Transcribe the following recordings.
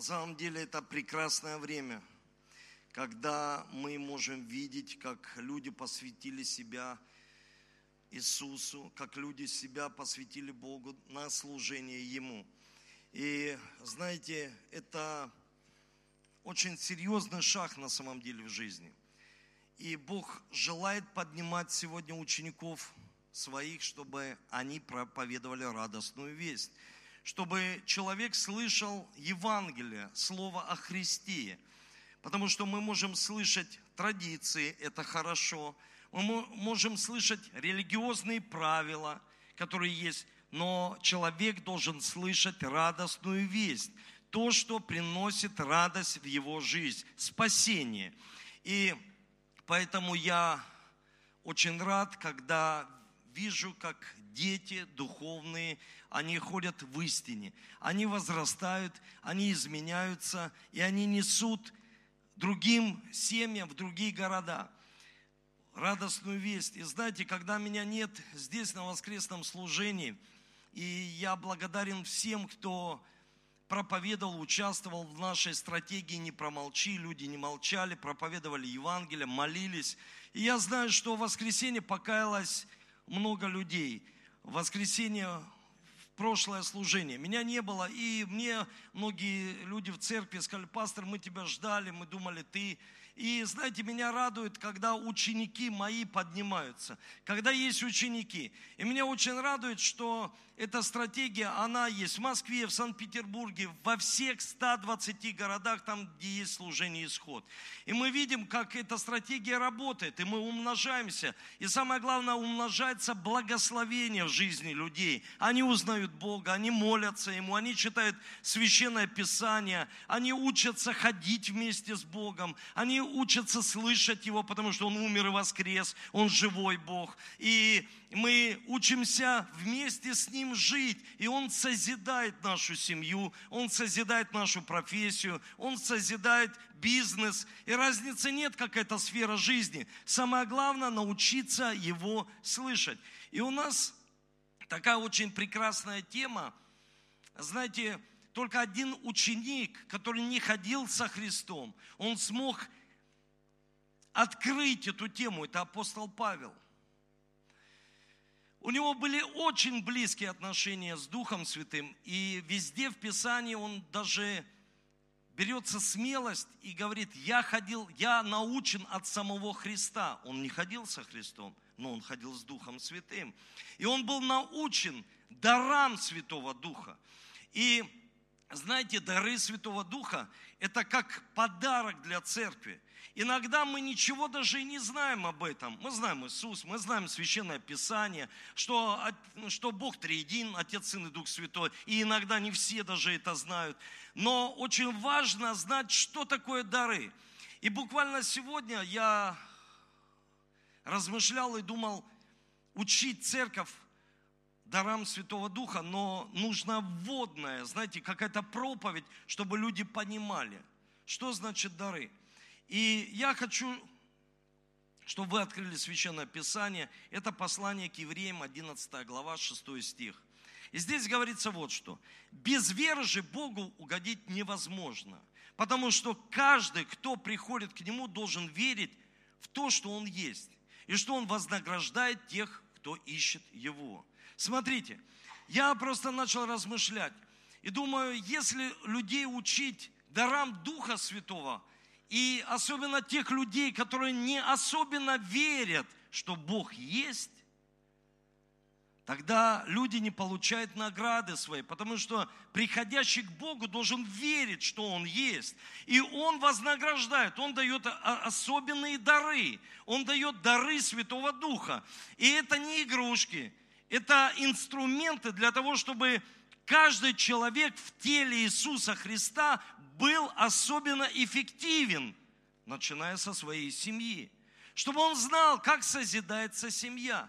На самом деле это прекрасное время, когда мы можем видеть, как люди посвятили себя Иисусу, как люди себя посвятили Богу на служение Ему. И знаете, это очень серьезный шаг на самом деле в жизни. И Бог желает поднимать сегодня учеников своих, чтобы они проповедовали радостную весть. Чтобы человек слышал Евангелие, Слово о Христе. Потому что мы можем слышать традиции, это хорошо. Мы можем слышать религиозные правила, которые есть. Но человек должен слышать радостную весть. То, что приносит радость в его жизнь, спасение. И поэтому я очень рад, когда вижу, как дети духовные, они ходят в истине, они возрастают, они изменяются, и они несут другим семьям в другие города радостную весть. И знаете, когда меня нет здесь на воскресном служении, и я благодарен всем, кто проповедовал, участвовал в нашей стратегии «Не промолчи», люди не молчали, проповедовали Евангелие, молились. И я знаю, что в воскресенье покаялось много людей. В воскресенье прошлое служение. Меня не было, и мне многие люди в церкви сказали, пастор, мы тебя ждали, мы думали, ты и знаете, меня радует, когда ученики мои поднимаются, когда есть ученики. И меня очень радует, что эта стратегия, она есть в Москве, в Санкт-Петербурге, во всех 120 городах, там, где есть служение исход. И мы видим, как эта стратегия работает, и мы умножаемся. И самое главное, умножается благословение в жизни людей. Они узнают Бога, они молятся Ему, они читают Священное Писание, они учатся ходить вместе с Богом, они учатся слышать Его, потому что Он умер и воскрес, Он живой Бог. И мы учимся вместе с Ним жить, и Он созидает нашу семью, Он созидает нашу профессию, Он созидает бизнес. И разницы нет, какая-то сфера жизни. Самое главное научиться Его слышать. И у нас такая очень прекрасная тема. Знаете, только один ученик, который не ходил со Христом, он смог открыть эту тему, это апостол Павел. У него были очень близкие отношения с Духом Святым, и везде в Писании он даже берется смелость и говорит, я ходил, я научен от самого Христа. Он не ходил со Христом, но он ходил с Духом Святым. И он был научен дарам Святого Духа. И знаете, дары Святого Духа – это как подарок для церкви. Иногда мы ничего даже и не знаем об этом. Мы знаем Иисус, мы знаем Священное Писание, что, что Бог триедин, Отец, Сын и Дух Святой. И иногда не все даже это знают. Но очень важно знать, что такое дары. И буквально сегодня я размышлял и думал, учить церковь дарам Святого Духа, но нужна вводная, знаете, какая-то проповедь, чтобы люди понимали, что значит дары. И я хочу, чтобы вы открыли Священное Писание. Это послание к евреям, 11 глава, 6 стих. И здесь говорится вот что. Без веры же Богу угодить невозможно. Потому что каждый, кто приходит к Нему, должен верить в то, что Он есть. И что Он вознаграждает тех, кто ищет Его. Смотрите, я просто начал размышлять. И думаю, если людей учить дарам Духа Святого, и особенно тех людей, которые не особенно верят, что Бог есть, тогда люди не получают награды свои, потому что приходящий к Богу должен верить, что Он есть. И Он вознаграждает, Он дает особенные дары, Он дает дары Святого Духа. И это не игрушки, это инструменты для того, чтобы каждый человек в теле Иисуса Христа был особенно эффективен, начиная со своей семьи. Чтобы он знал, как созидается семья.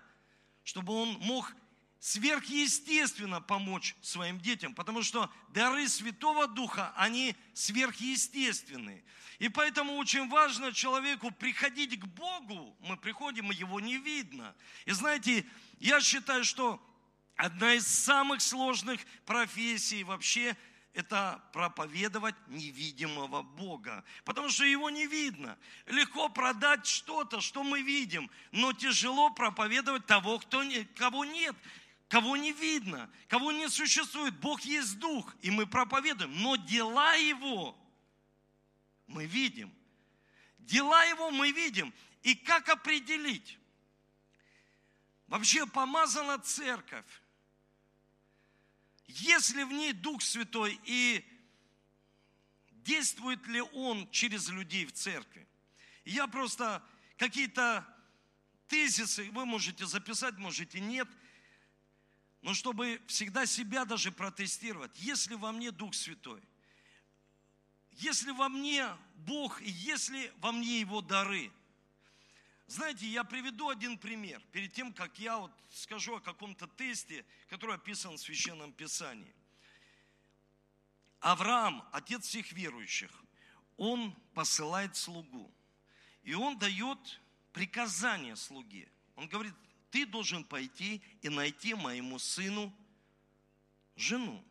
Чтобы он мог сверхъестественно помочь своим детям, потому что дары Святого Духа, они сверхъестественные. И поэтому очень важно человеку приходить к Богу. Мы приходим, его не видно. И знаете, я считаю, что одна из самых сложных профессий вообще это проповедовать невидимого Бога, потому что его не видно. Легко продать что-то, что мы видим, но тяжело проповедовать того, кто не, кого нет, кого не видно, кого не существует. Бог есть Дух, и мы проповедуем, но дела Его мы видим. Дела Его мы видим. И как определить? Вообще помазана церковь. Если в ней Дух Святой и действует ли Он через людей в церкви. Я просто какие-то тезисы, вы можете записать, можете нет, но чтобы всегда себя даже протестировать, если во мне Дух Святой, если во мне Бог, если во мне Его дары – знаете, я приведу один пример, перед тем, как я вот скажу о каком-то тесте, который описан в Священном Писании. Авраам, отец всех верующих, он посылает слугу. И он дает приказание слуге. Он говорит, ты должен пойти и найти моему сыну жену.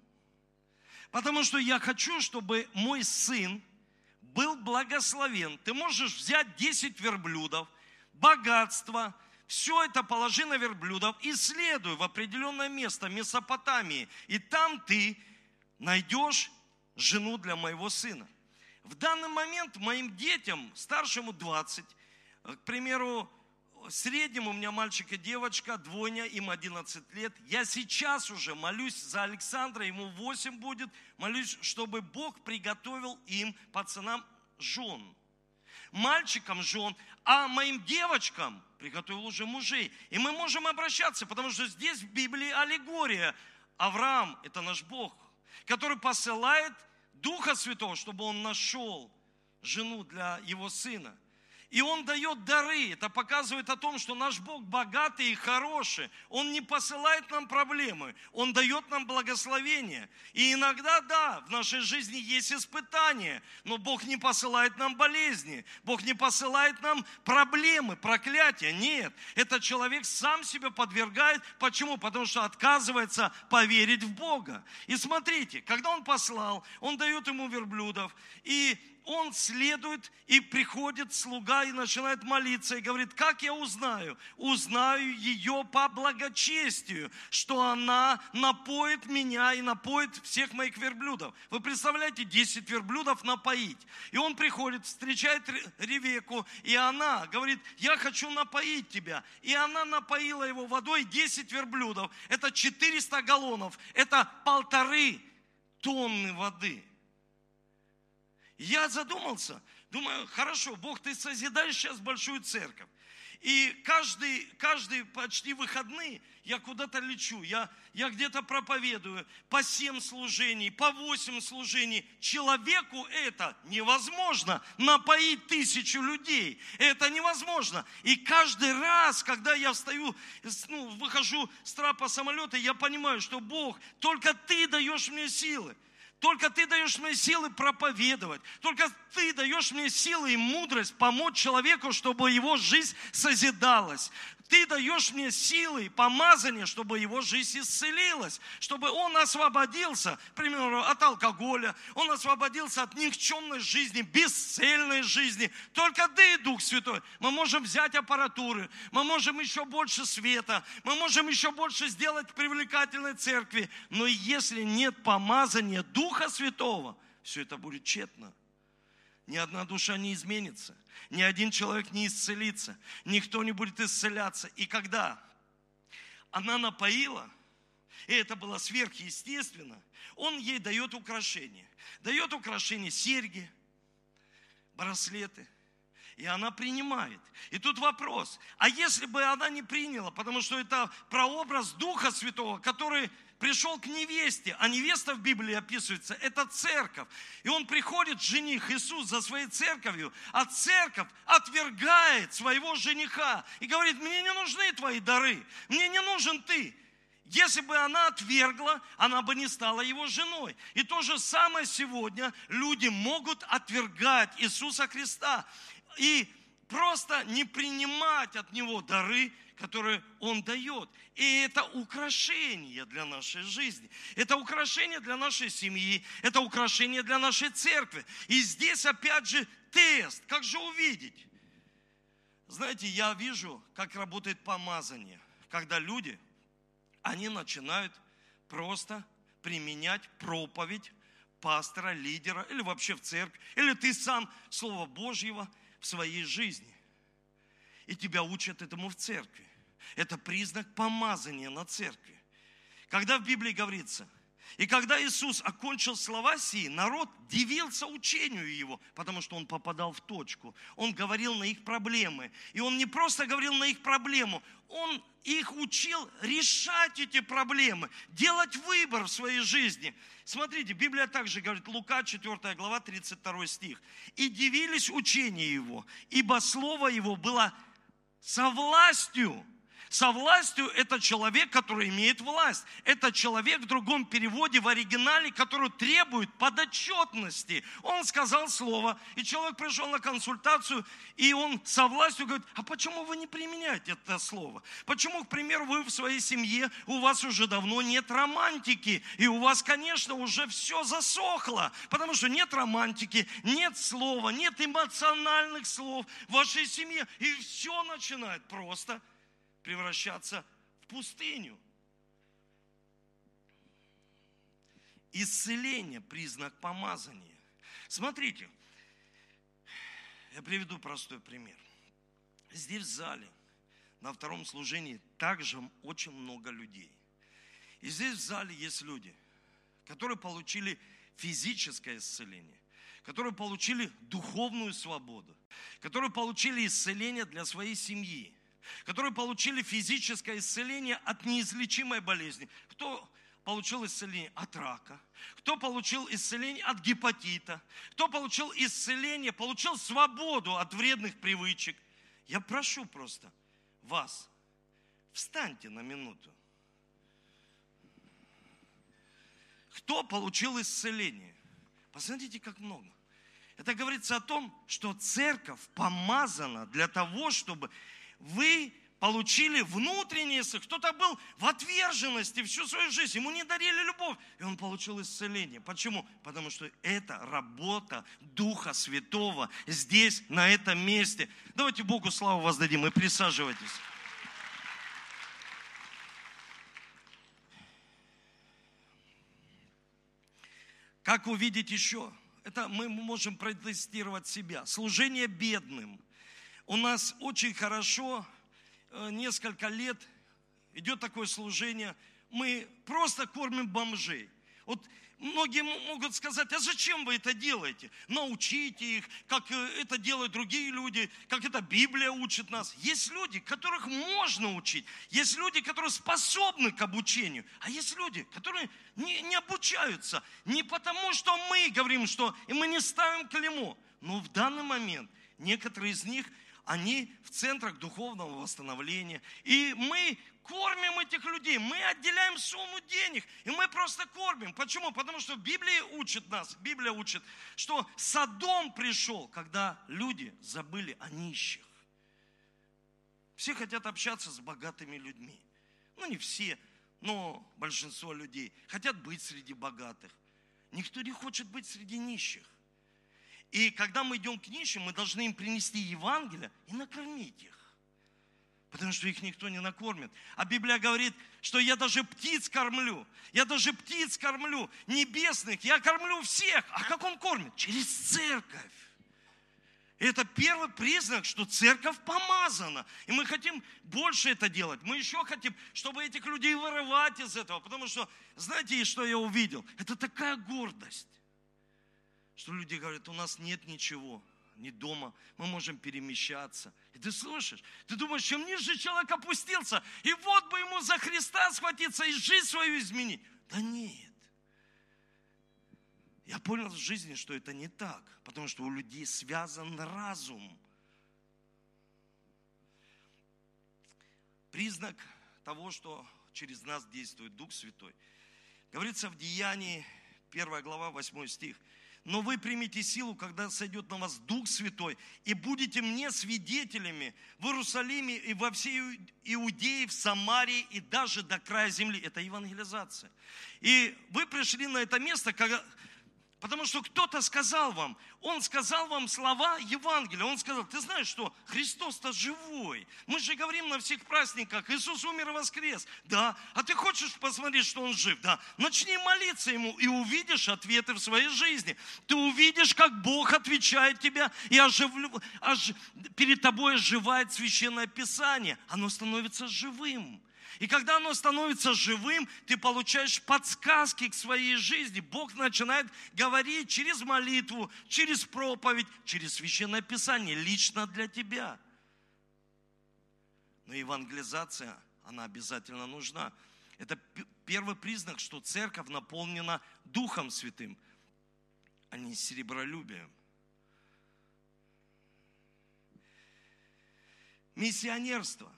Потому что я хочу, чтобы мой сын был благословен. Ты можешь взять 10 верблюдов – богатство, все это положи на верблюдов и следуй в определенное место, Месопотамии, и там ты найдешь жену для моего сына. В данный момент моим детям, старшему 20, к примеру, среднему у меня мальчик и девочка, двойня, им 11 лет. Я сейчас уже молюсь за Александра, ему 8 будет, молюсь, чтобы Бог приготовил им, пацанам, жен мальчикам жен, а моим девочкам приготовил уже мужей. И мы можем обращаться, потому что здесь в Библии аллегория. Авраам – это наш Бог, который посылает Духа Святого, чтобы он нашел жену для его сына – и Он дает дары. Это показывает о том, что наш Бог богатый и хороший. Он не посылает нам проблемы. Он дает нам благословение. И иногда, да, в нашей жизни есть испытания. Но Бог не посылает нам болезни. Бог не посылает нам проблемы, проклятия. Нет. Этот человек сам себя подвергает. Почему? Потому что отказывается поверить в Бога. И смотрите, когда Он послал, Он дает ему верблюдов. И он следует и приходит слуга и начинает молиться и говорит, как я узнаю? Узнаю ее по благочестию, что она напоит меня и напоит всех моих верблюдов. Вы представляете, 10 верблюдов напоить. И он приходит, встречает Ревеку, и она говорит, я хочу напоить тебя. И она напоила его водой 10 верблюдов. Это 400 галлонов, это полторы тонны воды – я задумался, думаю, хорошо, Бог, ты созидаешь сейчас большую церковь. И каждый, каждый почти выходные я куда-то лечу, я, я где-то проповедую по семь служений, по восемь служений. Человеку это невозможно, напоить тысячу людей. Это невозможно. И каждый раз, когда я встаю, ну, выхожу с трапа самолета, я понимаю, что Бог, только ты даешь мне силы. Только ты даешь мне силы проповедовать. Только ты даешь мне силы и мудрость помочь человеку, чтобы его жизнь созидалась ты даешь мне силы помазание, чтобы его жизнь исцелилась, чтобы он освободился, к примеру, от алкоголя, он освободился от никчемной жизни, бесцельной жизни. Только ты, Дух Святой, мы можем взять аппаратуры, мы можем еще больше света, мы можем еще больше сделать привлекательной церкви, но если нет помазания Духа Святого, все это будет тщетно. Ни одна душа не изменится, ни один человек не исцелится, никто не будет исцеляться. И когда она напоила, и это было сверхъестественно, он ей дает украшения. Дает украшения серьги, браслеты. И она принимает. И тут вопрос, а если бы она не приняла, потому что это прообраз Духа Святого, который пришел к невесте, а невеста в Библии описывается, это церковь. И он приходит, жених Иисус, за своей церковью, а церковь отвергает своего жениха и говорит, мне не нужны твои дары, мне не нужен ты. Если бы она отвергла, она бы не стала его женой. И то же самое сегодня люди могут отвергать Иисуса Христа. И просто не принимать от Него дары, которые Он дает. И это украшение для нашей жизни. Это украшение для нашей семьи. Это украшение для нашей церкви. И здесь опять же тест. Как же увидеть? Знаете, я вижу, как работает помазание. Когда люди, они начинают просто применять проповедь пастора, лидера или вообще в церкви, или ты сам Слово Божьего в своей жизни. И тебя учат этому в церкви. Это признак помазания на церкви. Когда в Библии говорится, и когда Иисус окончил слова сии, народ дивился учению его, потому что он попадал в точку. Он говорил на их проблемы. И он не просто говорил на их проблему, он их учил решать эти проблемы, делать выбор в своей жизни. Смотрите, Библия также говорит, Лука 4 глава 32 стих. «И дивились учению его, ибо слово его было со властью, со властью это человек, который имеет власть. Это человек в другом переводе, в оригинале, который требует подотчетности. Он сказал слово, и человек пришел на консультацию, и он со властью говорит, а почему вы не применяете это слово? Почему, к примеру, вы в своей семье, у вас уже давно нет романтики, и у вас, конечно, уже все засохло, потому что нет романтики, нет слова, нет эмоциональных слов в вашей семье, и все начинает просто превращаться в пустыню. Исцеление – признак помазания. Смотрите, я приведу простой пример. Здесь в зале на втором служении также очень много людей. И здесь в зале есть люди, которые получили физическое исцеление, которые получили духовную свободу, которые получили исцеление для своей семьи, которые получили физическое исцеление от неизлечимой болезни. Кто получил исцеление от рака, кто получил исцеление от гепатита, кто получил исцеление, получил свободу от вредных привычек. Я прошу просто вас, встаньте на минуту. Кто получил исцеление? Посмотрите, как много. Это говорится о том, что церковь помазана для того, чтобы вы получили внутреннее, кто-то был в отверженности всю свою жизнь, ему не дарили любовь, и он получил исцеление. Почему? Потому что это работа Духа Святого здесь, на этом месте. Давайте Богу славу воздадим и присаживайтесь. Как увидеть еще? Это мы можем протестировать себя. Служение бедным – у нас очень хорошо, э, несколько лет идет такое служение, мы просто кормим бомжей. Вот многие могут сказать, а зачем вы это делаете? Научите их, как э, это делают другие люди, как это Библия учит нас. Есть люди, которых можно учить. Есть люди, которые способны к обучению. А есть люди, которые не, не обучаются. Не потому, что мы говорим, что и мы не ставим клеймо. Но в данный момент некоторые из них они в центрах духовного восстановления. И мы кормим этих людей, мы отделяем сумму денег, и мы просто кормим. Почему? Потому что Библия учит нас, Библия учит, что Содом пришел, когда люди забыли о нищих. Все хотят общаться с богатыми людьми. Ну, не все, но большинство людей хотят быть среди богатых. Никто не хочет быть среди нищих. И когда мы идем к нищим, мы должны им принести Евангелие и накормить их. Потому что их никто не накормит. А Библия говорит, что я даже птиц кормлю. Я даже птиц кормлю, небесных. Я кормлю всех. А как он кормит? Через церковь. Это первый признак, что церковь помазана. И мы хотим больше это делать. Мы еще хотим, чтобы этих людей вырывать из этого. Потому что, знаете, что я увидел? Это такая гордость что люди говорят, у нас нет ничего, ни дома, мы можем перемещаться. И ты слышишь, ты думаешь, чем ниже человек опустился, и вот бы ему за Христа схватиться и жизнь свою изменить. Да нет. Я понял в жизни, что это не так, потому что у людей связан разум. Признак того, что через нас действует Дух Святой. Говорится в Деянии, 1 глава, 8 стих – но вы примете силу, когда сойдет на вас Дух Святой, и будете мне свидетелями в Иерусалиме и во всей Иудее, в Самарии и даже до края земли. Это евангелизация. И вы пришли на это место, когда, Потому что кто-то сказал вам, он сказал вам слова Евангелия. Он сказал, ты знаешь что, Христос-то живой. Мы же говорим на всех праздниках, Иисус умер и воскрес. Да, а ты хочешь посмотреть, что Он жив? Да. Начни молиться Ему и увидишь ответы в своей жизни. Ты увидишь, как Бог отвечает тебя и оживлю, ож... перед тобой оживает Священное Писание. Оно становится живым. И когда оно становится живым, ты получаешь подсказки к своей жизни. Бог начинает говорить через молитву, через проповедь, через священное писание, лично для тебя. Но евангелизация, она обязательно нужна. Это первый признак, что церковь наполнена Духом Святым, а не серебролюбием. Миссионерство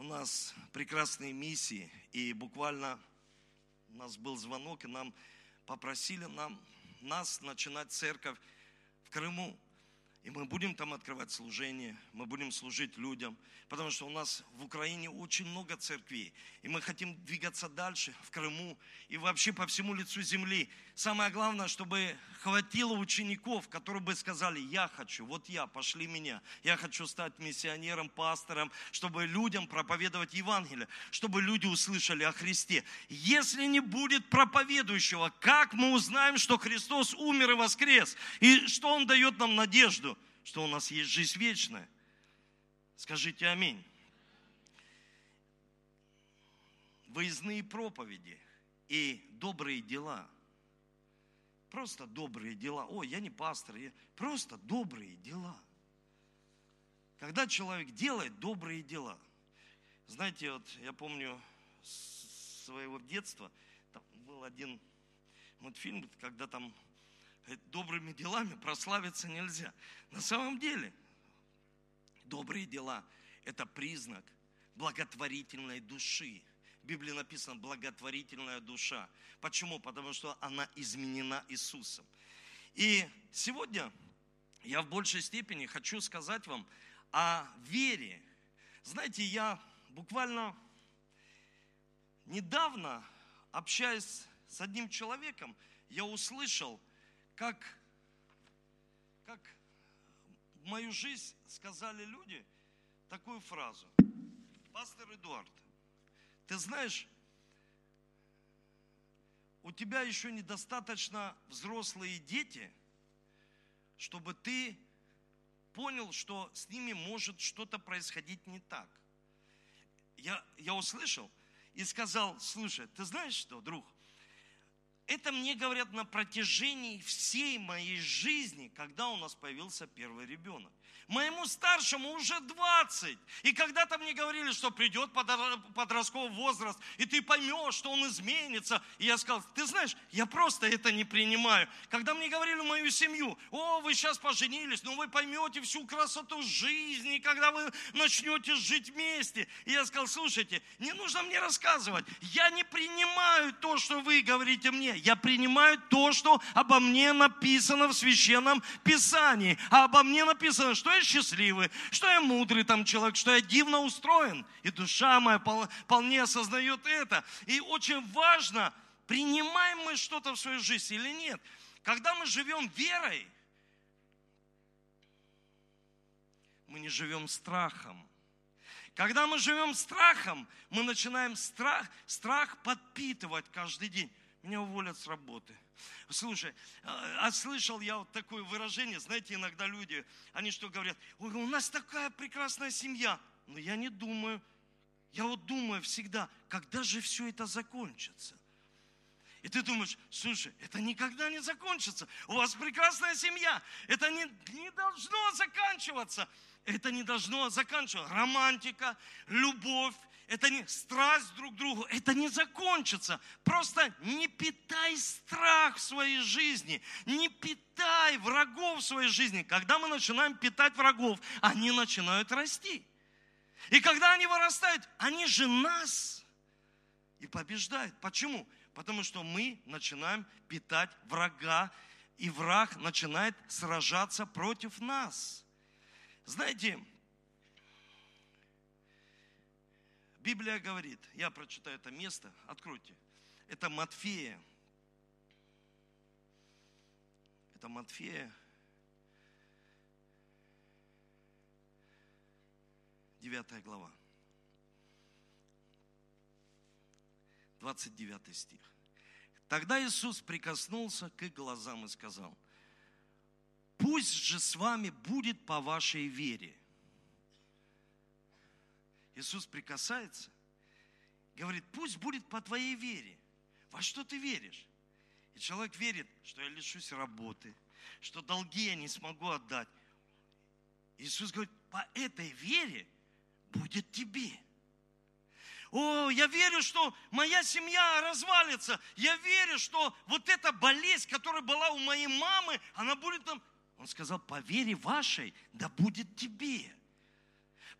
у нас прекрасные миссии, и буквально у нас был звонок, и нам попросили нам, нас начинать церковь в Крыму. И мы будем там открывать служение, мы будем служить людям, потому что у нас в Украине очень много церквей, и мы хотим двигаться дальше в Крыму и вообще по всему лицу земли. Самое главное, чтобы хватило учеников, которые бы сказали, я хочу, вот я, пошли меня, я хочу стать миссионером, пастором, чтобы людям проповедовать Евангелие, чтобы люди услышали о Христе. Если не будет проповедующего, как мы узнаем, что Христос умер и воскрес, и что Он дает нам надежду, что у нас есть жизнь вечная? Скажите аминь. Выездные проповеди и добрые дела – Просто добрые дела. Ой, я не пастор, я... просто добрые дела. Когда человек делает добрые дела. Знаете, вот я помню своего детства, там был один мультфильм, когда там добрыми делами прославиться нельзя. На самом деле, добрые дела – это признак благотворительной души. В Библии написано благотворительная душа. Почему? Потому что она изменена Иисусом. И сегодня я в большей степени хочу сказать вам о вере. Знаете, я буквально недавно, общаясь с одним человеком, я услышал, как, как в мою жизнь сказали люди такую фразу. Пастор Эдуард, ты знаешь, у тебя еще недостаточно взрослые дети, чтобы ты понял, что с ними может что-то происходить не так. Я, я услышал и сказал, слушай, ты знаешь что, друг, это мне говорят на протяжении всей моей жизни, когда у нас появился первый ребенок. Моему старшему уже 20. И когда-то мне говорили, что придет подростковый возраст, и ты поймешь, что он изменится. И я сказал, ты знаешь, я просто это не принимаю. Когда мне говорили мою семью, о, вы сейчас поженились, но вы поймете всю красоту жизни, когда вы начнете жить вместе. И я сказал, слушайте, не нужно мне рассказывать. Я не принимаю то, что вы говорите мне. Я принимаю то, что обо мне написано в Священном Писании. А обо мне написано, что я счастливый, что я мудрый там человек, что я дивно устроен. И душа моя вполне осознает это. И очень важно, принимаем мы что-то в свою жизнь или нет. Когда мы живем верой, мы не живем страхом. Когда мы живем страхом, мы начинаем страх, страх подпитывать каждый день. Меня уволят с работы – Слушай, а, а слышал я вот такое выражение, знаете, иногда люди, они что говорят, Ой, у нас такая прекрасная семья. Но я не думаю, я вот думаю всегда, когда же все это закончится? И ты думаешь, слушай, это никогда не закончится. У вас прекрасная семья. Это не, не должно заканчиваться. Это не должно заканчиваться. Романтика, любовь, это не страсть друг к другу, это не закончится. Просто не питай страх в своей жизни, не питай врагов в своей жизни. Когда мы начинаем питать врагов, они начинают расти. И когда они вырастают, они же нас и побеждают. Почему? Потому что мы начинаем питать врага и враг начинает сражаться против нас. Знаете, Библия говорит, я прочитаю это место, откройте. Это Матфея. Это Матфея. 9 глава. 29 стих. Тогда Иисус прикоснулся к их глазам и сказал, пусть же с вами будет по вашей вере. Иисус прикасается, говорит, пусть будет по твоей вере. Во что ты веришь? И человек верит, что я лишусь работы, что долги я не смогу отдать. Иисус говорит, по этой вере будет тебе. О, я верю, что моя семья развалится. Я верю, что вот эта болезнь, которая была у моей мамы, она будет там. Он сказал, по вере вашей, да будет тебе.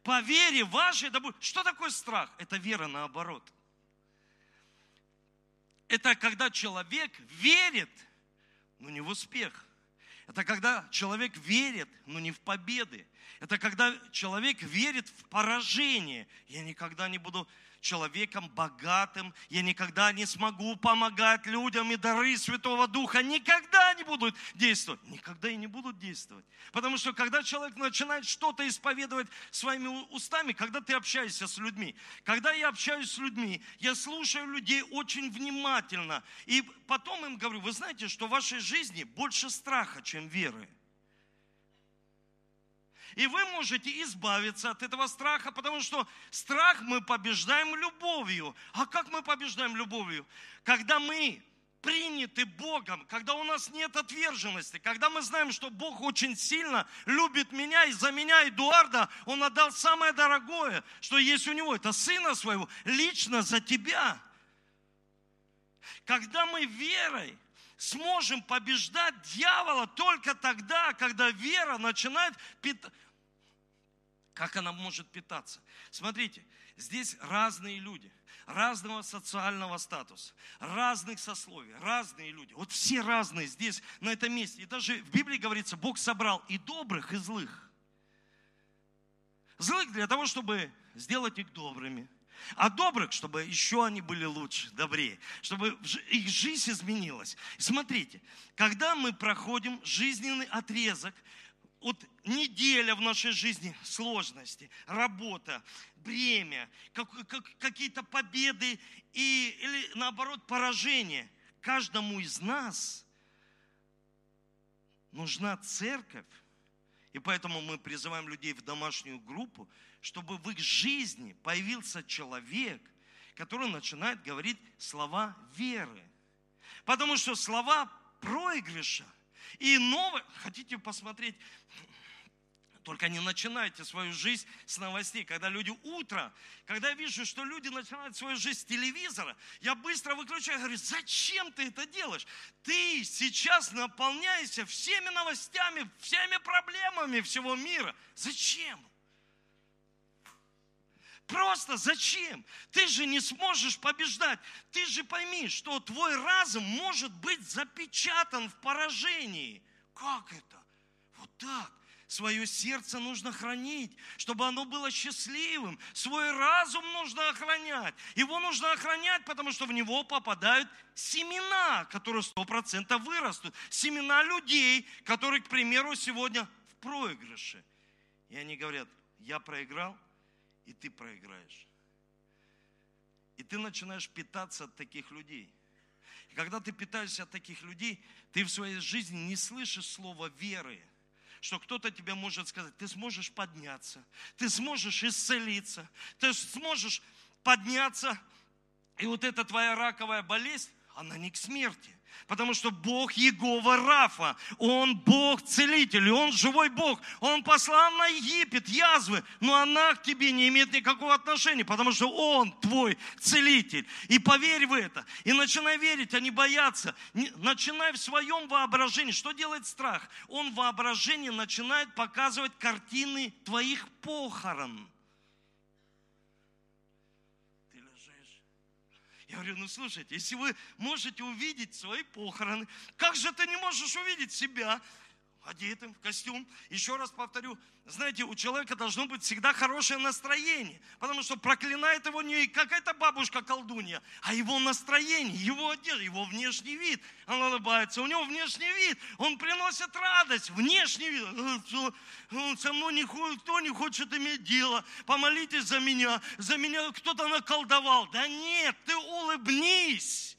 По вере вашей, да будет. Что такое страх? Это вера наоборот. Это когда человек верит, но не в успех. Это когда человек верит, но не в победы. Это когда человек верит в поражение. Я никогда не буду человеком богатым, я никогда не смогу помогать людям, и дары Святого Духа никогда не будут действовать. Никогда и не будут действовать. Потому что когда человек начинает что-то исповедовать своими устами, когда ты общаешься с людьми, когда я общаюсь с людьми, я слушаю людей очень внимательно, и потом им говорю, вы знаете, что в вашей жизни больше страха, чем веры. И вы можете избавиться от этого страха, потому что страх мы побеждаем любовью. А как мы побеждаем любовью? Когда мы приняты Богом, когда у нас нет отверженности, когда мы знаем, что Бог очень сильно любит меня, и за меня, Эдуарда, Он отдал самое дорогое, что есть у Него, это Сына Своего, лично за тебя. Когда мы верой сможем побеждать дьявола только тогда, когда вера начинает. Как она может питаться? Смотрите, здесь разные люди, разного социального статуса, разных сословий, разные люди. Вот все разные здесь, на этом месте. И даже в Библии говорится, Бог собрал и добрых, и злых. Злых для того, чтобы сделать их добрыми – а добрых, чтобы еще они были лучше, добрее, чтобы их жизнь изменилась. смотрите, когда мы проходим жизненный отрезок, вот неделя в нашей жизни сложности, работа, бремя, как, как, какие-то победы и, или наоборот поражения. Каждому из нас нужна церковь, и поэтому мы призываем людей в домашнюю группу, чтобы в их жизни появился человек, который начинает говорить слова веры. Потому что слова проигрыша и новое, хотите посмотреть, только не начинайте свою жизнь с новостей. Когда люди утро, когда я вижу, что люди начинают свою жизнь с телевизора, я быстро выключаю, говорю, зачем ты это делаешь? Ты сейчас наполняешься всеми новостями, всеми проблемами всего мира. Зачем? Просто зачем? Ты же не сможешь побеждать. Ты же пойми, что твой разум может быть запечатан в поражении. Как это? Вот так. Свое сердце нужно хранить, чтобы оно было счастливым. Свой разум нужно охранять. Его нужно охранять, потому что в него попадают семена, которые сто процентов вырастут. Семена людей, которые, к примеру, сегодня в проигрыше. И они говорят, я проиграл, и ты проиграешь. И ты начинаешь питаться от таких людей. И когда ты питаешься от таких людей, ты в своей жизни не слышишь слова веры, что кто-то тебе может сказать, ты сможешь подняться, ты сможешь исцелиться, ты сможешь подняться, и вот эта твоя раковая болезнь, она не к смерти. Потому что Бог Егова Рафа, Он Бог целитель, Он живой Бог. Он послал на Египет язвы, но она к тебе не имеет никакого отношения, потому что Он твой целитель. И поверь в это, и начинай верить, а не бояться. Начинай в своем воображении. Что делает страх? Он в воображении начинает показывать картины твоих похорон. Я говорю, ну слушайте, если вы можете увидеть свои похороны, как же ты не можешь увидеть себя одетым в костюм? Еще раз повторю, знаете, у человека должно быть всегда хорошее настроение, потому что проклинает его не какая-то бабушка-колдунья, а его настроение, его одежда, его внешний вид. Он улыбается, у него внешний вид, он приносит радость, внешний вид. «Э, со мной никто не хочет иметь дело, помолитесь за меня, за меня кто-то наколдовал. Да нет, ты улыбнись.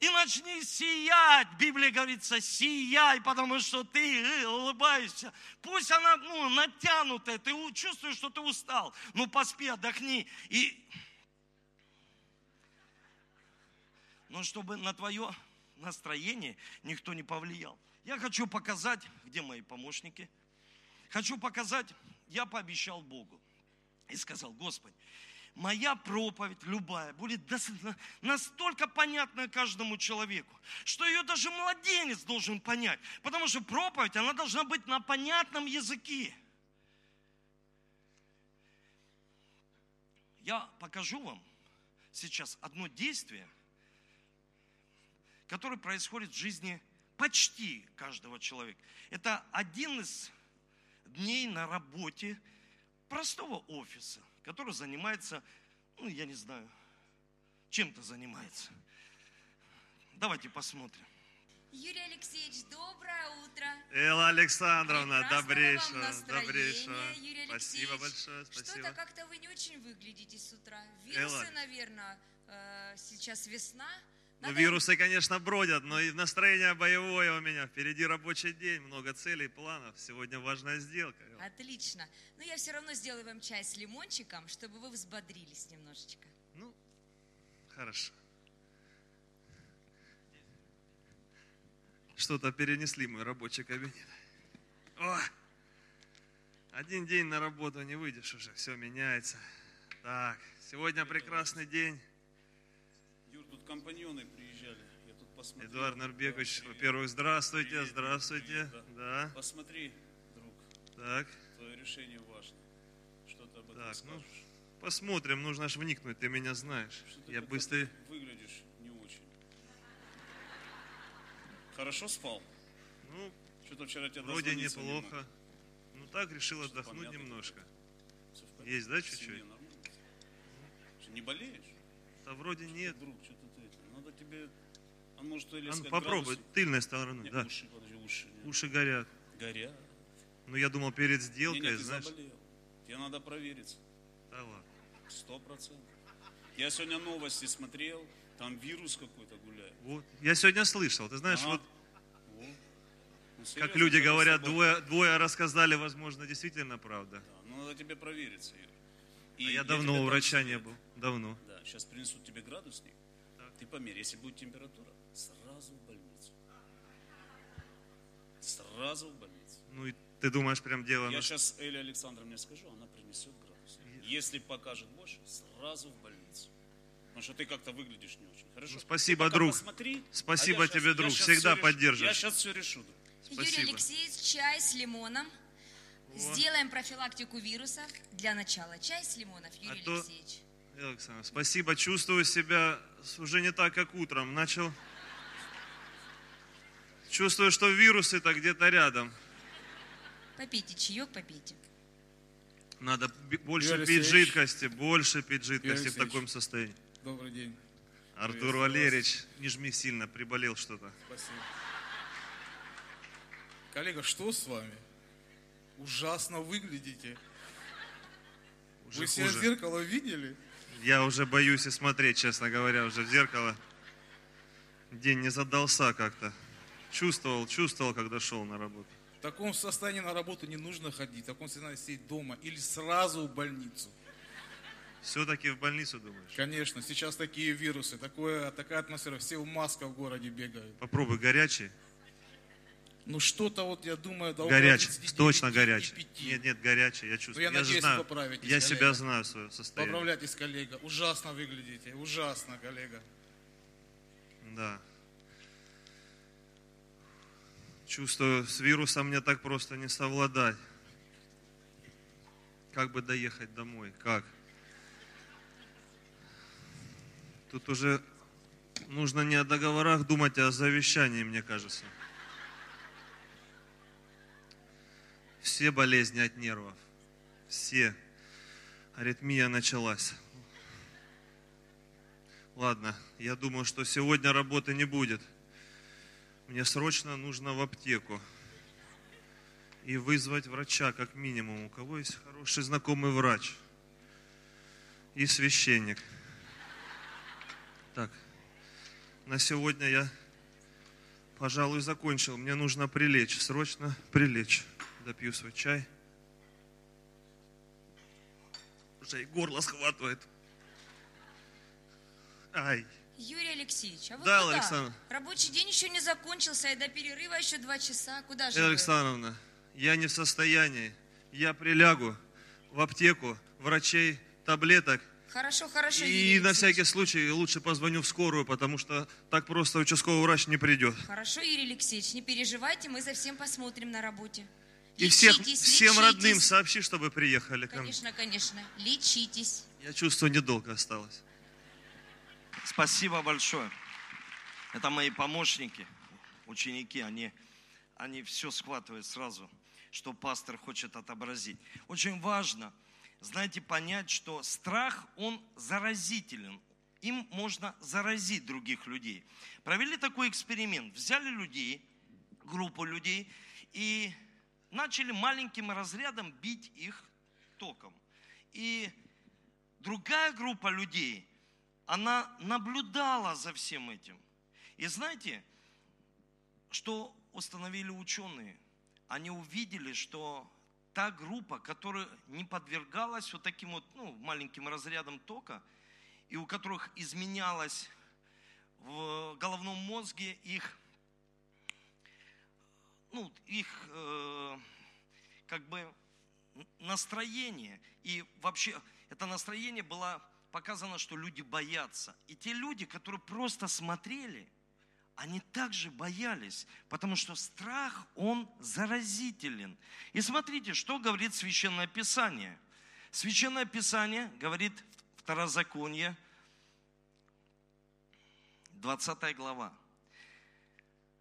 И начни сиять. Библия говорится, сияй, потому что ты э, улыбаешься. Пусть она ну, натянутая, ты чувствуешь, что ты устал. Ну, поспи, отдохни. И... Но чтобы на твое настроение никто не повлиял. Я хочу показать, где мои помощники. Хочу показать, я пообещал Богу. И сказал, Господь, моя проповедь, любая, будет настолько понятна каждому человеку, что ее даже младенец должен понять. Потому что проповедь, она должна быть на понятном языке. Я покажу вам сейчас одно действие, которое происходит в жизни почти каждого человека. Это один из дней на работе простого офиса который занимается, ну, я не знаю, чем-то занимается. Давайте посмотрим. Юрий Алексеевич, доброе утро. Элла Александровна, добрейшего, добрейшего. Юрий Спасибо большое, спасибо. Что-то как-то вы не очень выглядите с утра. Вирусы, Элла. наверное, э, сейчас весна. Ну, вирусы, конечно, бродят, но и настроение боевое у меня. Впереди рабочий день, много целей, планов. Сегодня важная сделка. Отлично. Но я все равно сделаю вам чай с лимончиком, чтобы вы взбодрились немножечко. Ну, хорошо. Что-то перенесли мой рабочий кабинет. О! Один день на работу не выйдешь уже, все меняется. Так, сегодня прекрасный день. Компаньоны приезжали. Я тут посмотрел. Эдуард Нарбекович, Да, во-первых, здравствуйте, Привет, здравствуйте. привет, Да, Посмотри, друг, так, твое решение важно. Что ты об этом Так, ну, скажешь? посмотрим, нужно ж вникнуть, ты меня знаешь. Что Я быстрый. выглядишь не очень. Хорошо спал? Ну, Что-то вчера тебя вроде неплохо. Ну так, решил Что-то отдохнуть немножко. Есть, да, чуть-чуть? Что, не болеешь? Да вроде нет. Друг, что-то тебе... А может, или А ну, попробуй, градусник? тыльной стороной, Нет, да. уши, подожди, уши. нет. Уши горят. Горят. Ну, я думал, перед сделкой, не, ты знаешь. заболел. Тебе надо провериться. Да ладно. Сто процентов. Я сегодня новости смотрел, там вирус какой-то гуляет. Вот. Я сегодня слышал, ты знаешь, Ага. вот Во. Ну, как люди говорят, двое, двое рассказали, возможно, действительно правда. Да, ну надо тебе провериться, Юр. И А я давно тебе у врача не был. Давно. Да, сейчас принесут тебе градусник. Ты померь, если будет температура, сразу в больницу. Сразу в больницу. Ну и ты думаешь, прям дело Я на- сейчас Эле Александровне скажу, она принесет градусник. Если покажет больше, сразу в больницу. Потому что ты как-то выглядишь не очень. Хорошо? Ну, спасибо, Ты друг. посмотри, Спасибо а я щас- тебе, я друг. Всегда поддержишь. Я сейчас все решу, друг. Юрий Спасибо. Алексеевич, чай с лимоном. Сделаем профилактику вирусов. Для начала чай с лимонов, Юрий А то- Алексеевич. Александр, спасибо. Чувствую себя уже не так, как утром. Начал. Чувствую, что вирусы-то где-то рядом. Попейте чаек, попейте. Надо больше Юрий пить Алексеевич. жидкости, больше пить жидкости в Алексеевич. таком состоянии. Добрый день. Артур Приветствую Валерьевич, не жми сильно, приболел что-то. Спасибо. Коллега, что с вами? Ужасно выглядите. Уже Вы себя в зеркало видели? Я уже боюсь и смотреть, честно говоря, уже в зеркало. День не задался как-то. Чувствовал, чувствовал, когда шел на работу. В таком состоянии на работу не нужно ходить. В таком состоянии сидеть дома или сразу в больницу. Все-таки в больницу думаешь? Конечно, сейчас такие вирусы, такое, такая атмосфера, все в масках в городе бегают. Попробуй горячий. Ну что-то вот, я думаю, должно Горячий, быть точно горячий. Нет, нет, горячий, я чувствую. Ну, я, я надеюсь, знаю, поправитесь, Я коллега. себя знаю, свое состояние. Поправляйтесь, коллега. Ужасно выглядите, ужасно, коллега. Да. Чувствую, с вирусом мне так просто не совладать. Как бы доехать домой? Как? Тут уже нужно не о договорах думать, а о завещании, мне кажется. Все болезни от нервов. Все. Аритмия началась. Ладно, я думаю, что сегодня работы не будет. Мне срочно нужно в аптеку. И вызвать врача, как минимум. У кого есть хороший знакомый врач? И священник. Так, на сегодня я, пожалуй, закончил. Мне нужно прилечь, срочно прилечь. Допью свой чай. Уже и горло схватывает. Ай. Юрий Алексеевич, а вы Да, куда? Александр. Рабочий день еще не закончился, и до перерыва еще два часа. Куда же Элла вы? Александровна, я не в состоянии. Я прилягу в аптеку, врачей, таблеток. Хорошо, хорошо, Юрий И на Алексеевич. всякий случай лучше позвоню в скорую, потому что так просто участковый врач не придет. Хорошо, Юрий Алексеевич, не переживайте, мы за всем посмотрим на работе. И всех, Лечитесь, всем лечитесь. родным сообщи, чтобы приехали ко мне. Конечно, конечно. Лечитесь. Я чувствую, недолго осталось. Спасибо большое. Это мои помощники, ученики, они, они все схватывают сразу, что пастор хочет отобразить. Очень важно, знаете, понять, что страх, он заразителен. Им можно заразить других людей. Провели такой эксперимент. Взяли людей, группу людей, и начали маленьким разрядом бить их током. И другая группа людей, она наблюдала за всем этим. И знаете, что установили ученые? Они увидели, что та группа, которая не подвергалась вот таким вот ну, маленьким разрядам тока, и у которых изменялось в головном мозге их, ну, их э, как бы настроение. И вообще это настроение было показано, что люди боятся. И те люди, которые просто смотрели, они также боялись, потому что страх, он заразителен. И смотрите, что говорит Священное Писание. Священное Писание говорит Второзаконие, 20 глава.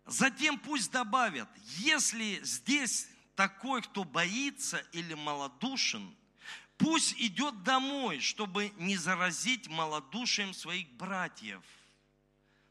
Затем пусть добавят, если здесь такой, кто боится или малодушен, пусть идет домой, чтобы не заразить малодушием своих братьев.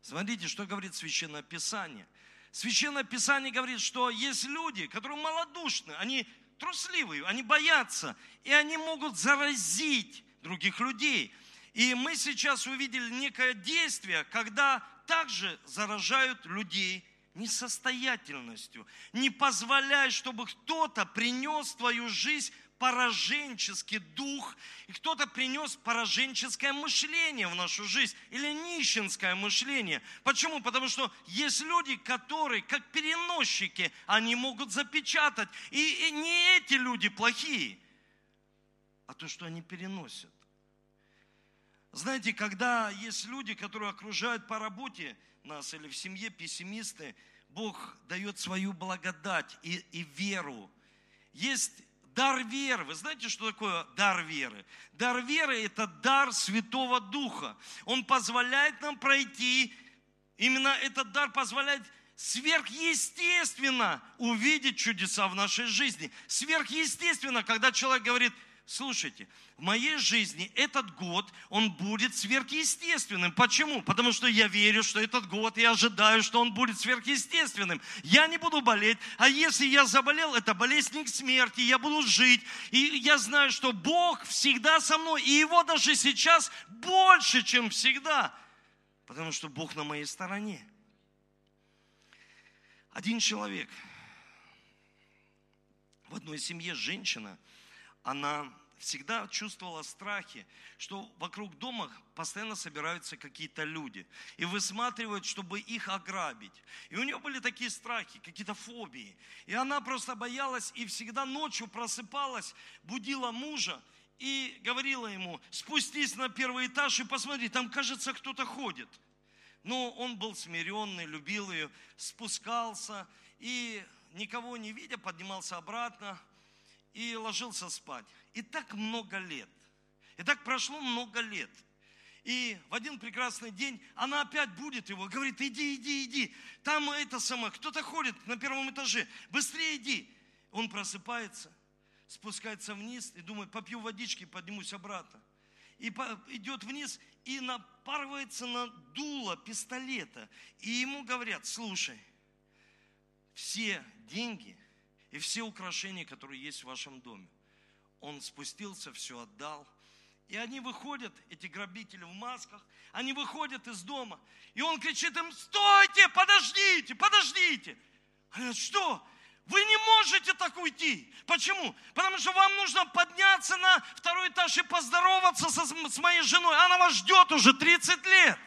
Смотрите, что говорит Священное Писание. Священное Писание говорит, что есть люди, которые малодушны, они трусливые, они боятся, и они могут заразить других людей. И мы сейчас увидели некое действие, когда также заражают людей несостоятельностью. Не позволяй, чтобы кто-то принес в твою жизнь пораженческий дух, и кто-то принес пораженческое мышление в нашу жизнь, или нищенское мышление. Почему? Потому что есть люди, которые, как переносчики, они могут запечатать. И, и не эти люди плохие, а то, что они переносят. Знаете, когда есть люди, которые окружают по работе нас или в семье пессимисты, Бог дает свою благодать и, и веру. Есть дар веры. Вы знаете, что такое дар веры? Дар веры – это дар Святого Духа. Он позволяет нам пройти, именно этот дар позволяет сверхъестественно увидеть чудеса в нашей жизни. Сверхъестественно, когда человек говорит, слушайте, в моей жизни этот год, он будет сверхъестественным. Почему? Потому что я верю, что этот год, я ожидаю, что он будет сверхъестественным. Я не буду болеть, а если я заболел, это болезнь к смерти, я буду жить. И я знаю, что Бог всегда со мной, и Его даже сейчас больше, чем всегда. Потому что Бог на моей стороне. Один человек в одной семье, женщина, она всегда чувствовала страхи, что вокруг дома постоянно собираются какие-то люди и высматривают, чтобы их ограбить. И у нее были такие страхи, какие-то фобии. И она просто боялась и всегда ночью просыпалась, будила мужа и говорила ему, спустись на первый этаж и посмотри, там, кажется, кто-то ходит. Но он был смиренный, любил ее, спускался и никого не видя, поднимался обратно и ложился спать. И так много лет. И так прошло много лет. И в один прекрасный день она опять будет его, говорит, иди, иди, иди. Там это самое, кто-то ходит на первом этаже, быстрее иди. Он просыпается, спускается вниз и думает, попью водички, поднимусь обратно. И идет вниз и напарывается на дуло пистолета. И ему говорят, слушай, все деньги и все украшения, которые есть в вашем доме, он спустился, все отдал. И они выходят, эти грабители в масках, они выходят из дома. И он кричит им, стойте, подождите, подождите. Они говорят, что? Вы не можете так уйти. Почему? Потому что вам нужно подняться на второй этаж и поздороваться со, с моей женой. Она вас ждет уже 30 лет.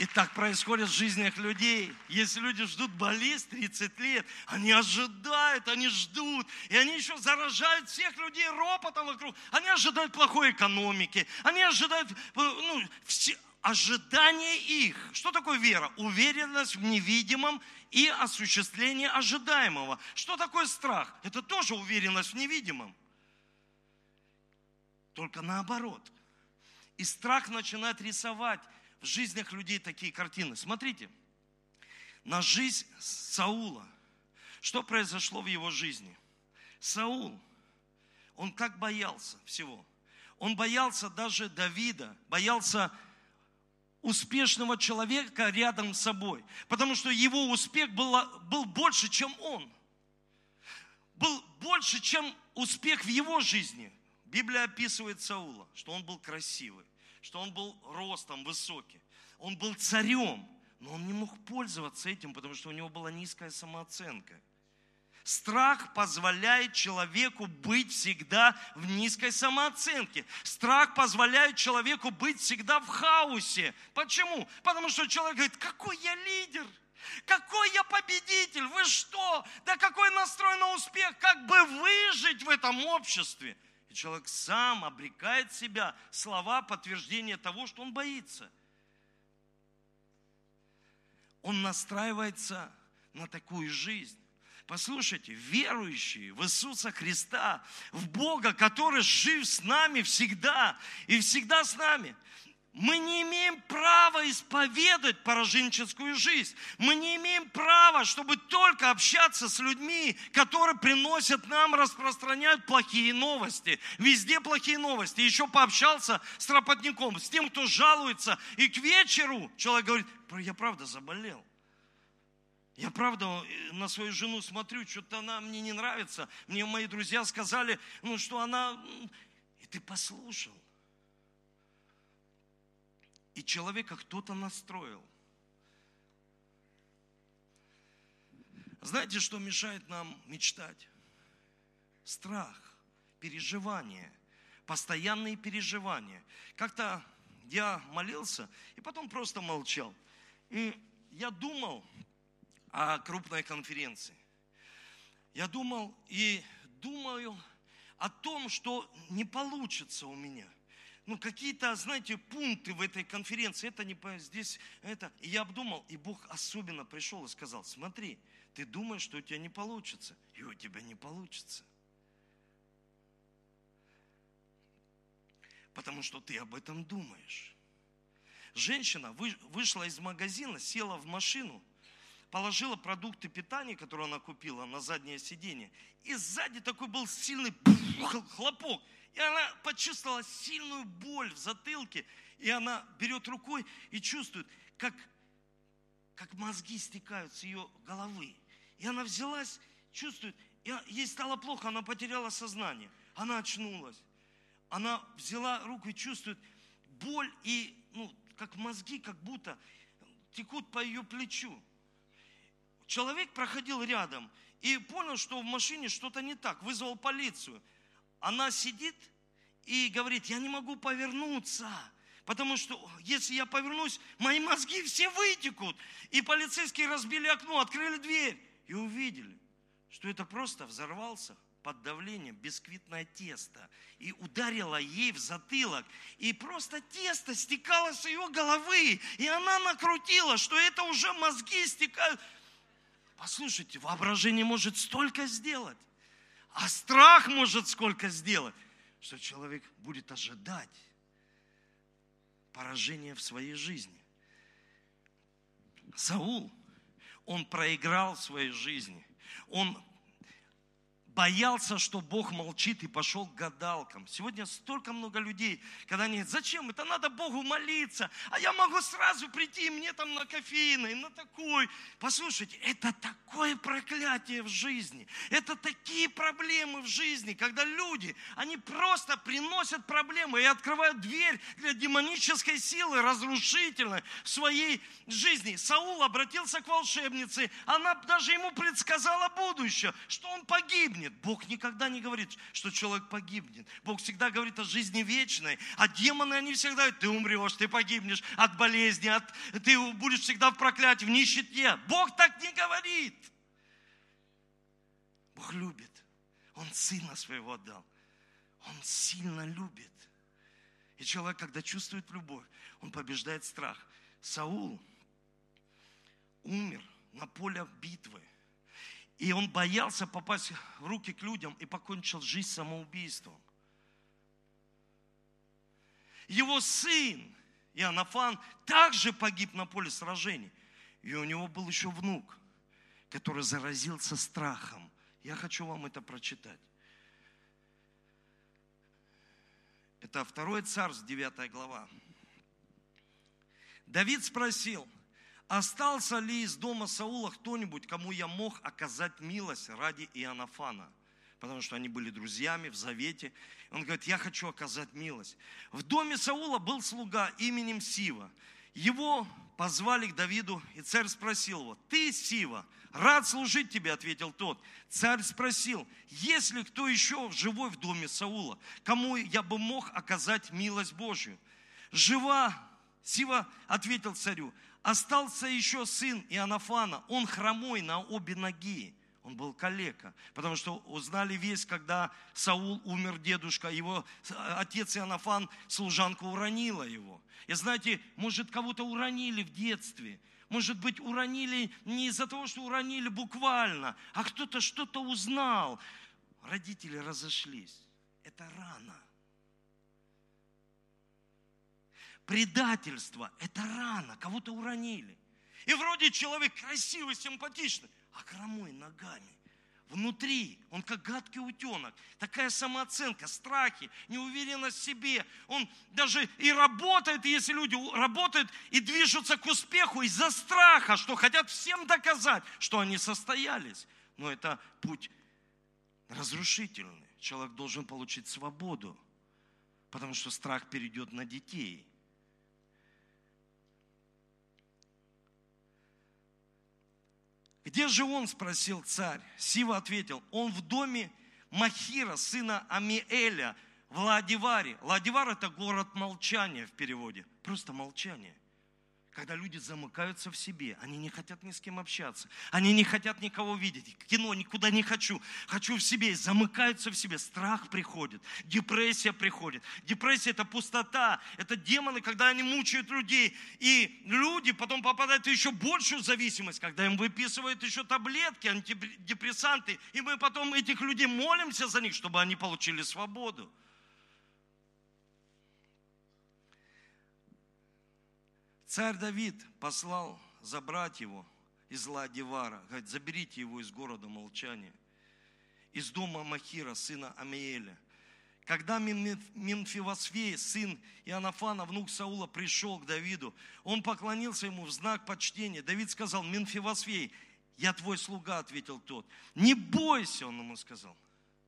И так происходит в жизнях людей. Если люди ждут болезнь 30 лет, они ожидают, они ждут. И они еще заражают всех людей ропотом вокруг. Они ожидают плохой экономики. Они ожидают, ну, все, ожидание их. Что такое вера? Уверенность в невидимом и осуществление ожидаемого. Что такое страх? Это тоже уверенность в невидимом. Только наоборот. И страх начинает рисовать в жизнях людей такие картины. Смотрите, на жизнь Саула. Что произошло в его жизни? Саул, он как боялся всего. Он боялся даже Давида, боялся успешного человека рядом с собой. Потому что его успех был, был больше, чем он. Был больше, чем успех в его жизни. Библия описывает Саула, что он был красивый что он был ростом высокий. Он был царем, но он не мог пользоваться этим, потому что у него была низкая самооценка. Страх позволяет человеку быть всегда в низкой самооценке. Страх позволяет человеку быть всегда в хаосе. Почему? Потому что человек говорит, какой я лидер, какой я победитель, вы что? Да какой настрой на успех, как бы выжить в этом обществе? И человек сам обрекает себя слова подтверждения того, что он боится. Он настраивается на такую жизнь. Послушайте, верующие в Иисуса Христа, в Бога, который жив с нами всегда и всегда с нами, мы не имеем права исповедать пораженческую жизнь. Мы не имеем права, чтобы только общаться с людьми, которые приносят нам, распространяют плохие новости. Везде плохие новости. Еще пообщался с работником, с тем, кто жалуется. И к вечеру человек говорит, я правда заболел. Я правда э, на свою жену смотрю, что-то она мне не нравится. Мне мои друзья сказали, ну что она... И ты послушал и человека кто-то настроил. Знаете, что мешает нам мечтать? Страх, переживания, постоянные переживания. Как-то я молился и потом просто молчал. И я думал о крупной конференции. Я думал и думаю о том, что не получится у меня – ну, какие-то, знаете, пункты в этой конференции, это не здесь, это. И я обдумал, и Бог особенно пришел и сказал, смотри, ты думаешь, что у тебя не получится, и у тебя не получится. Потому что ты об этом думаешь. Женщина вышла из магазина, села в машину, положила продукты питания, которые она купила, на заднее сиденье. И сзади такой был сильный хлопок. И она почувствовала сильную боль в затылке. И она берет рукой и чувствует, как, как мозги стекают с ее головы. И она взялась, чувствует, и ей стало плохо, она потеряла сознание. Она очнулась. Она взяла руку и чувствует боль и, ну, как мозги, как будто текут по ее плечу. Человек проходил рядом и понял, что в машине что-то не так, вызвал полицию она сидит и говорит, я не могу повернуться, потому что если я повернусь, мои мозги все вытекут. И полицейские разбили окно, открыли дверь и увидели, что это просто взорвался под давлением бисквитное тесто и ударило ей в затылок. И просто тесто стекало с ее головы. И она накрутила, что это уже мозги стекают. Послушайте, воображение может столько сделать, а страх может сколько сделать, что человек будет ожидать поражения в своей жизни. Саул, он проиграл в своей жизни. Он боялся, что Бог молчит и пошел к гадалкам. Сегодня столько много людей, когда они говорят, зачем, это надо Богу молиться, а я могу сразу прийти, мне там на кофейной, на такой. Послушайте, это такое проклятие в жизни, это такие проблемы в жизни, когда люди, они просто приносят проблемы и открывают дверь для демонической силы, разрушительной в своей жизни. Саул обратился к волшебнице, она даже ему предсказала будущее, что он погибнет погибнет. Бог никогда не говорит, что человек погибнет. Бог всегда говорит о жизни вечной. А демоны, они всегда говорят, ты умрешь, ты погибнешь от болезни, от, ты будешь всегда в проклятии, в нищете. Бог так не говорит. Бог любит. Он сына своего отдал. Он сильно любит. И человек, когда чувствует любовь, он побеждает страх. Саул умер на поле битвы. И он боялся попасть в руки к людям и покончил жизнь самоубийством. Его сын Иоаннафан также погиб на поле сражений. И у него был еще внук, который заразился страхом. Я хочу вам это прочитать. Это 2 Царств, 9 глава. Давид спросил – остался ли из дома Саула кто-нибудь, кому я мог оказать милость ради Иоаннафана? Потому что они были друзьями в завете. Он говорит, я хочу оказать милость. В доме Саула был слуга именем Сива. Его позвали к Давиду, и царь спросил его, ты, Сива, рад служить тебе, ответил тот. Царь спросил, есть ли кто еще живой в доме Саула, кому я бы мог оказать милость Божью? Жива, Сива ответил царю, Остался еще сын Иоаннафана, он хромой на обе ноги. Он был калека, потому что узнали весь, когда Саул умер, дедушка, его отец Иоаннафан, служанка уронила его. И знаете, может, кого-то уронили в детстве, может быть, уронили не из-за того, что уронили буквально, а кто-то что-то узнал. Родители разошлись. Это рано. Предательство – это рано, кого-то уронили. И вроде человек красивый, симпатичный, а хромой ногами. Внутри он как гадкий утенок. Такая самооценка, страхи, неуверенность в себе. Он даже и работает, если люди работают и движутся к успеху из-за страха, что хотят всем доказать, что они состоялись. Но это путь разрушительный. Человек должен получить свободу, потому что страх перейдет на детей. Где же он, спросил царь. Сива ответил, он в доме Махира, сына Амиэля, в Ладиваре. Ладивар это город молчания в переводе. Просто молчание. Когда люди замыкаются в себе, они не хотят ни с кем общаться, они не хотят никого видеть, кино никуда не хочу, хочу в себе, замыкаются в себе, страх приходит, депрессия приходит. Депрессия – это пустота, это демоны, когда они мучают людей, и люди потом попадают в еще большую зависимость, когда им выписывают еще таблетки, антидепрессанты, и мы потом этих людей молимся за них, чтобы они получили свободу. Царь Давид послал забрать его из Ладивара. Говорит, заберите его из города молчания. Из дома Махира, сына Амиэля. Когда Минфивосфей, сын Иоаннафана, внук Саула, пришел к Давиду, он поклонился ему в знак почтения. Давид сказал, Минфивосфей, я твой слуга, ответил тот. Не бойся, он ему сказал,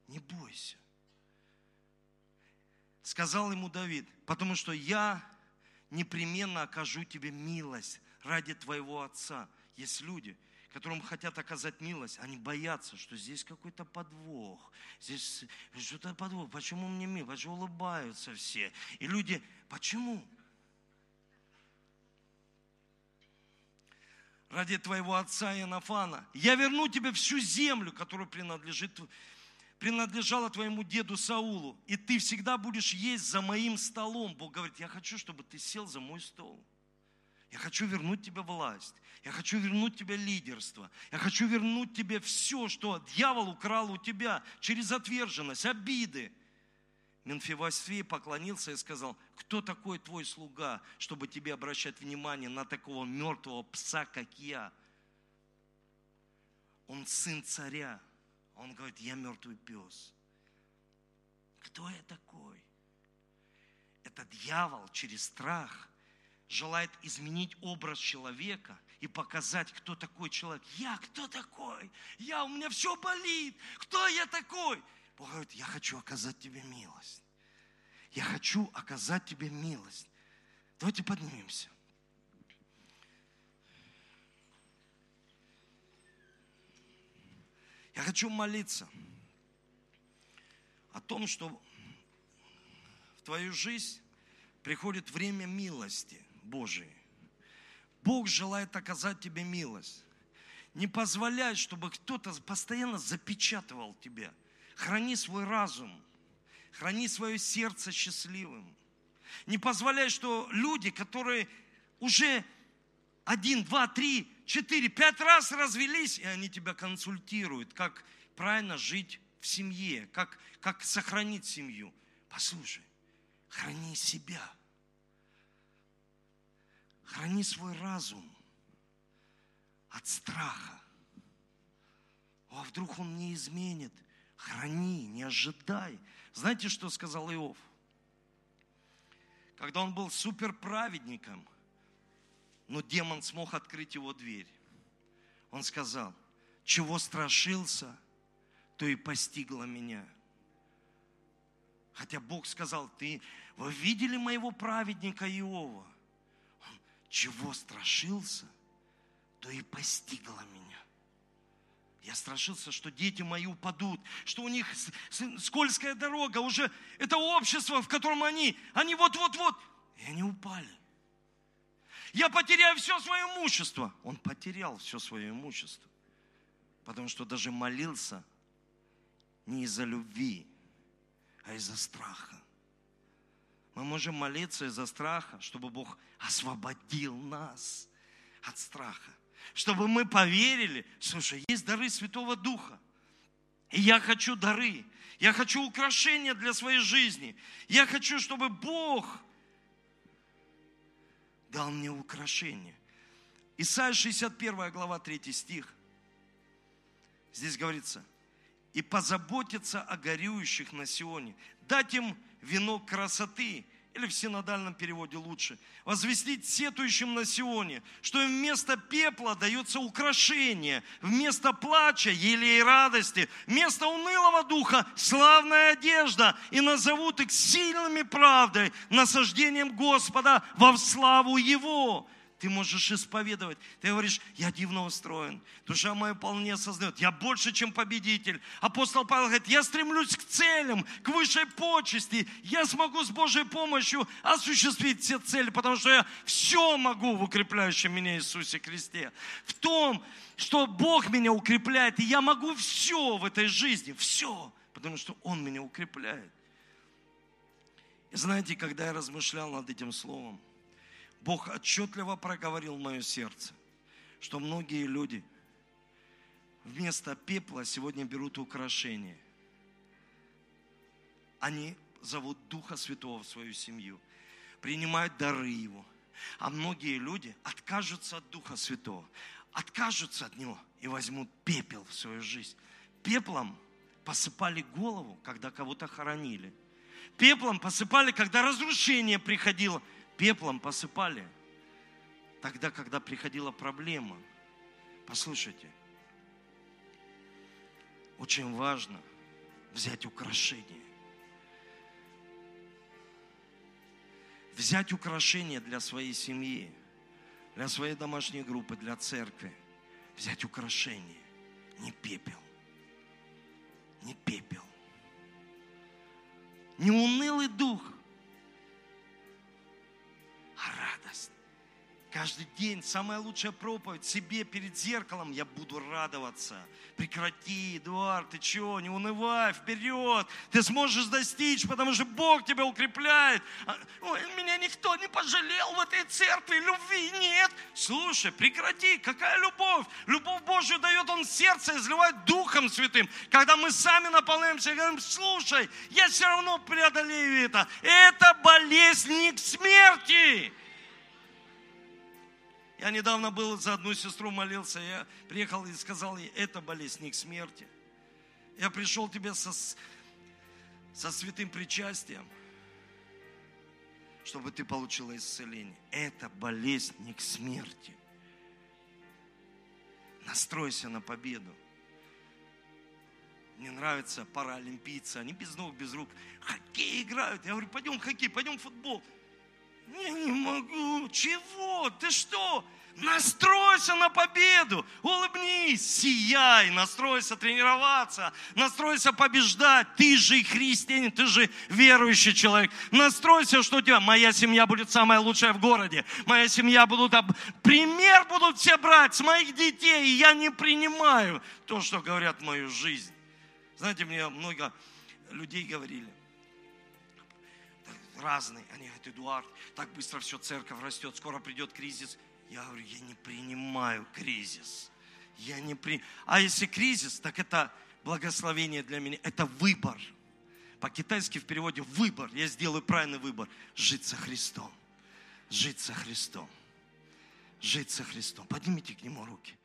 не бойся. Сказал ему Давид, потому что я непременно окажу тебе милость ради твоего отца. Есть люди, которым хотят оказать милость, они боятся, что здесь какой-то подвох, здесь что-то подвох, почему мне мило, почему улыбаются все. И люди, почему? Ради твоего отца Иоаннафана. Я верну тебе всю землю, которая принадлежит принадлежала твоему деду Саулу, и ты всегда будешь есть за моим столом. Бог говорит, я хочу, чтобы ты сел за мой стол. Я хочу вернуть тебе власть. Я хочу вернуть тебе лидерство. Я хочу вернуть тебе все, что дьявол украл у тебя через отверженность, обиды. Менфивосфей поклонился и сказал, кто такой твой слуга, чтобы тебе обращать внимание на такого мертвого пса, как я? Он сын царя. Он говорит, я мертвый пес. Кто я такой? Это дьявол через страх желает изменить образ человека и показать, кто такой человек. Я кто такой? Я, у меня все болит. Кто я такой? Бог говорит, я хочу оказать тебе милость. Я хочу оказать тебе милость. Давайте поднимемся. Я хочу молиться о том, что в твою жизнь приходит время милости Божией. Бог желает оказать тебе милость. Не позволяй, чтобы кто-то постоянно запечатывал тебя. Храни свой разум. Храни свое сердце счастливым. Не позволяй, что люди, которые уже один, два, три, четыре, пять раз развелись, и они тебя консультируют, как правильно жить в семье, как, как сохранить семью. Послушай, храни себя. Храни свой разум от страха. А вдруг он не изменит? Храни, не ожидай. Знаете, что сказал Иов? Когда он был суперправедником, но демон смог открыть его дверь. Он сказал, чего страшился, то и постигло меня. Хотя Бог сказал, ты, вы видели моего праведника Иова? Он, чего страшился, то и постигло меня. Я страшился, что дети мои упадут, что у них скользкая дорога, уже это общество, в котором они, они вот-вот-вот, и они упали. Я потеряю все свое имущество. Он потерял все свое имущество, потому что даже молился не из-за любви, а из-за страха. Мы можем молиться из-за страха, чтобы Бог освободил нас от страха чтобы мы поверили, слушай, есть дары Святого Духа. И я хочу дары. Я хочу украшения для своей жизни. Я хочу, чтобы Бог дал мне украшения. Исайя 61 глава 3 стих. Здесь говорится, и позаботиться о горюющих на Сионе, дать им венок красоты или в синодальном переводе лучше, возвестить сетующим на Сионе, что им вместо пепла дается украшение, вместо плача елей радости, вместо унылого духа славная одежда, и назовут их сильными правдой, насаждением Господа во славу Его. Ты можешь исповедовать. Ты говоришь, я дивно устроен. Душа моя вполне осознает. Я больше, чем победитель. Апостол Павел говорит, я стремлюсь к целям, к высшей почести. Я смогу с Божьей помощью осуществить все цели, потому что я все могу в укрепляющем меня Иисусе Христе. В том, что Бог меня укрепляет, и я могу все в этой жизни. Все. Потому что Он меня укрепляет. И знаете, когда я размышлял над этим словом, Бог отчетливо проговорил мое сердце, что многие люди вместо пепла сегодня берут украшения. Они зовут Духа Святого в свою семью, принимают дары Его. А многие люди откажутся от Духа Святого, откажутся от Него и возьмут пепел в свою жизнь. Пеплом посыпали голову, когда кого-то хоронили. Пеплом посыпали, когда разрушение приходило – пеплом посыпали. Тогда, когда приходила проблема, послушайте, очень важно взять украшение. Взять украшение для своей семьи, для своей домашней группы, для церкви. Взять украшение, не пепел. Не пепел. Не унылый дух – Каждый день самая лучшая проповедь себе перед зеркалом. Я буду радоваться. Прекрати, Эдуард, ты чего, не унывай, вперед. Ты сможешь достичь, потому что Бог тебя укрепляет. А, Ой, меня никто не пожалел в этой церкви, любви нет. Слушай, прекрати, какая любовь? Любовь Божью дает Он сердце, изливает Духом Святым. Когда мы сами наполняемся, говорим, слушай, я все равно преодолею это. Это болезнь не к смерти. Я недавно был за одну сестру молился, я приехал и сказал ей, это болезнь не к смерти. Я пришел тебе со, со святым причастием, чтобы ты получила исцеление. Это болезнь не к смерти. Настройся на победу. Мне нравятся паралимпийцы, они без ног, без рук. Хоккей играют. Я говорю, пойдем хоккей, пойдем футбол. Я не могу. Чего? Ты что? Настройся на победу. Улыбнись, сияй, настройся тренироваться, настройся побеждать. Ты же христианин, ты же верующий человек. Настройся, что у тебя. Моя семья будет самая лучшая в городе. Моя семья будут... об- Пример будут все брать с моих детей. И я не принимаю то, что говорят в мою жизнь. Знаете, мне много людей говорили, разные. Они говорят, Эдуард, так быстро все, церковь растет, скоро придет кризис. Я говорю, я не принимаю кризис. Я не при... А если кризис, так это благословение для меня, это выбор. По-китайски в переводе выбор. Я сделаю правильный выбор. Жить со Христом. Жить со Христом. Жить со Христом. Поднимите к Нему руки.